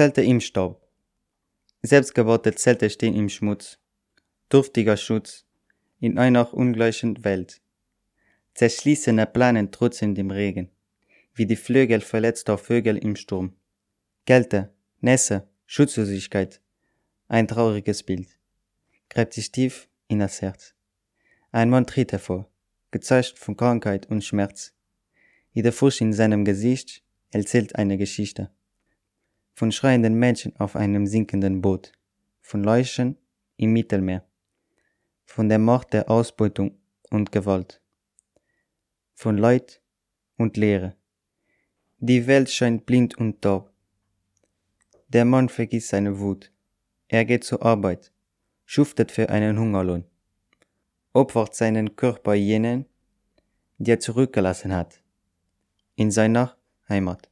Zelte im Staub. Selbstgebaute Zelte stehen im Schmutz. Duftiger Schutz in einer ungleichen Welt. Zerschließene Planen trotzen dem Regen, wie die Flügel verletzter Vögel im Sturm. Kälte, Nässe, Schutzlosigkeit. Ein trauriges Bild. Gräbt sich tief in das Herz. Ein Mann tritt hervor, gezeichnet von Krankheit und Schmerz. Jeder Furcht in seinem Gesicht erzählt eine Geschichte. Von schreienden Menschen auf einem sinkenden Boot. Von Leichen im Mittelmeer. Von der Macht der Ausbeutung und Gewalt. Von Leid und Leere. Die Welt scheint blind und taub. Der Mann vergisst seine Wut. Er geht zur Arbeit, schuftet für einen Hungerlohn, opfert seinen Körper jenen, die er zurückgelassen hat, in seiner Heimat.